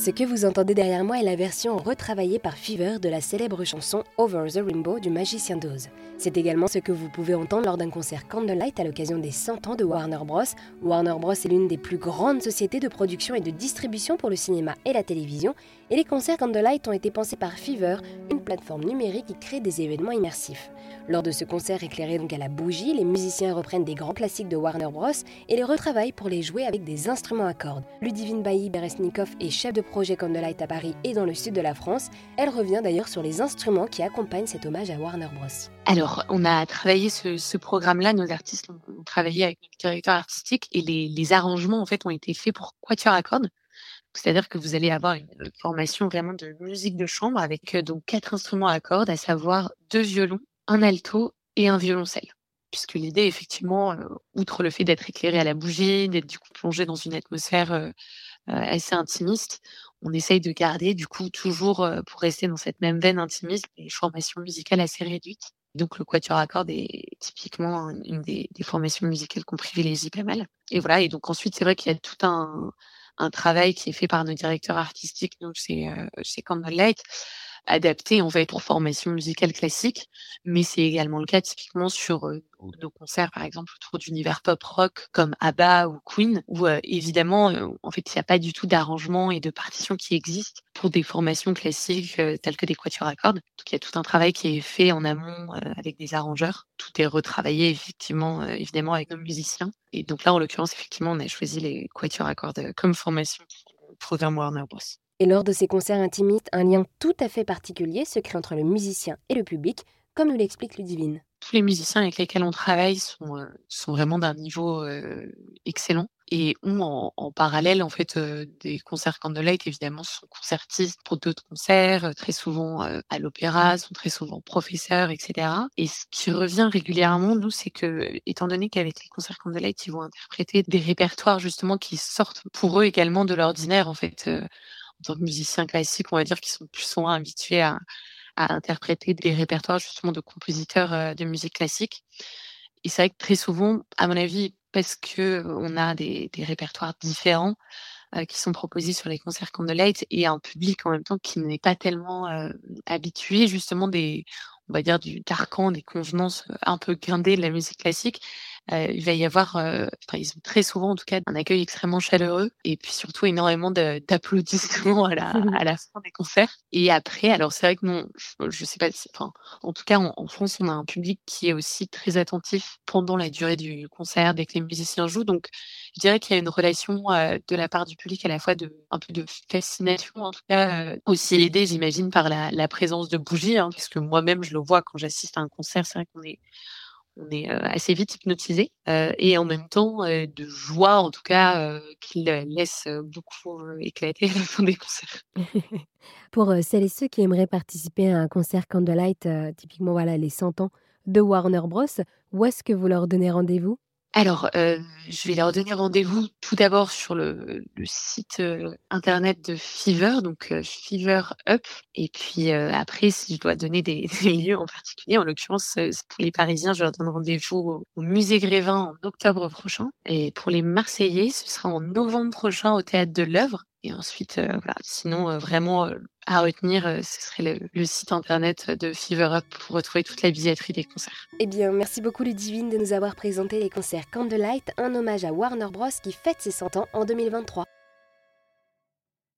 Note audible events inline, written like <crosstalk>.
Ce que vous entendez derrière moi est la version retravaillée par Fever de la célèbre chanson Over the Rainbow du Magicien d'Oz. C'est également ce que vous pouvez entendre lors d'un concert Candlelight à l'occasion des 100 ans de Warner Bros. Warner Bros est l'une des plus grandes sociétés de production et de distribution pour le cinéma et la télévision, et les concerts Candlelight ont été pensés par Fever, une plateforme numérique qui crée des événements immersifs. Lors de ce concert éclairé donc à la bougie, les musiciens reprennent des grands classiques de Warner Bros. et les retravaillent pour les jouer avec des instruments à cordes. Ludivine Bailly Beresnikov est chef de projet Candlelight à Paris et dans le sud de la France. Elle revient d'ailleurs sur les instruments qui accompagnent cet hommage à Warner Bros. Alors, on a travaillé ce, programme-là, nos artistes ont, travaillé avec le directeur artistique et les, arrangements en fait ont été faits pour quatuor à cordes. C'est-à-dire que vous allez avoir une formation vraiment de musique de chambre avec euh, donc quatre instruments à cordes, à savoir deux violons, un alto et un violoncelle. Puisque l'idée, effectivement, euh, outre le fait d'être éclairé à la bougie, d'être du coup plongé dans une atmosphère euh, assez intimiste, on essaye de garder du coup toujours, pour rester dans cette même veine intimiste, des formations musicales assez réduites. Donc le quatuor à cordes est typiquement une des, formations musicales qu'on privilégie pas mal. Et voilà, et donc ensuite, c'est vrai qu'il y a tout un, travail qui est fait par nos directeurs artistiques, nous, chez, euh, chez Candlelight, adapté en fait pour formation musicale classique, mais c'est également le cas typiquement sur euh, nos concerts par exemple autour d'univers pop rock comme ABBA ou Queen, où euh, évidemment euh, en fait il n'y a pas du tout d'arrangement et de partition qui existent pour des formations classiques telles que des quatuors à cordes. Donc il y a tout un travail qui est fait en amont avec des arrangeurs. Tout est retravaillé effectivement évidemment avec nos musiciens. Et donc là en l'occurrence effectivement on a choisi les quatuors à cordes comme formation programme Warner Bros. Et lors de ces concerts intimistes, un lien tout à fait particulier se crée entre le musicien et le public, comme nous l'explique Ludivine. Tous les musiciens avec lesquels on travaille sont, euh, vraiment d'un niveau euh, excellent et ont en, parallèle en fait euh, des concerts Candlelight évidemment sont concertistes pour d'autres concerts très souvent à l'opéra sont très souvent professeurs etc et ce qui revient régulièrement nous c'est que étant donné qu'avec les concerts Candlelight ils vont interpréter des répertoires justement qui sortent pour eux également de l'ordinaire en fait en tant que musiciens classiques, on va dire qu'ils sont plus souvent habitués à, interpréter des répertoires justement de compositeurs euh, de musique classique. Et c'est vrai que très souvent, à mon avis, parce que on a des, répertoires différents euh, qui sont proposés sur les concerts Candlelight et un public en même temps qui n'est pas tellement euh, habitué justement des, on va dire du carcan, des convenances un peu guindées de la musique classique, euh, il va y avoir, euh, enfin, ils ont très souvent en tout cas un accueil extrêmement chaleureux et puis surtout énormément d'applaudissements à la, <laughs> à la fin des concerts. Et après, alors c'est vrai que non, je, sais pas, si, enfin, en tout cas en, France, on a un public qui est aussi très attentif pendant la durée du concert dès que les musiciens jouent. Donc, je dirais qu'il y a une relation euh, de la part du public à la fois de un peu de fascination, en tout cas aussi aidée, j'imagine, par la, la, présence de bougies, hein, parce que moi-même je le vois quand j'assiste à un concert. C'est vrai qu'on est on est euh, assez vite hypnotisé euh, et en même temps euh, de joie en tout cas qu'il laisse beaucoup éclater à la fin des concerts. <laughs> Pour celles et ceux qui aimeraient participer à un concert Candlelight, typiquement voilà les 100 ans de Warner Bros, où est-ce que vous leur donnez rendez-vous? Alors, euh, je vais leur donner rendez-vous tout d'abord sur le, site euh, internet de Fever, donc euh, Fever Up. Et puis après, si je dois donner des, <laughs> lieux en particulier, en l'occurrence pour les Parisiens, je leur donne rendez-vous au, au, Musée Grévin en octobre prochain. Et pour les Marseillais, ce sera en novembre prochain au Théâtre de l'œuvre. Et ensuite, euh, voilà. Sinon, euh, vraiment, euh, à retenir, ce serait le, site internet de Fever Up pour retrouver toute la billetterie des concerts. Eh bien, merci beaucoup Ludivine de nous avoir présenté les concerts Candlelight, un hommage à Warner Bros. qui fête ses 100 ans en 2023.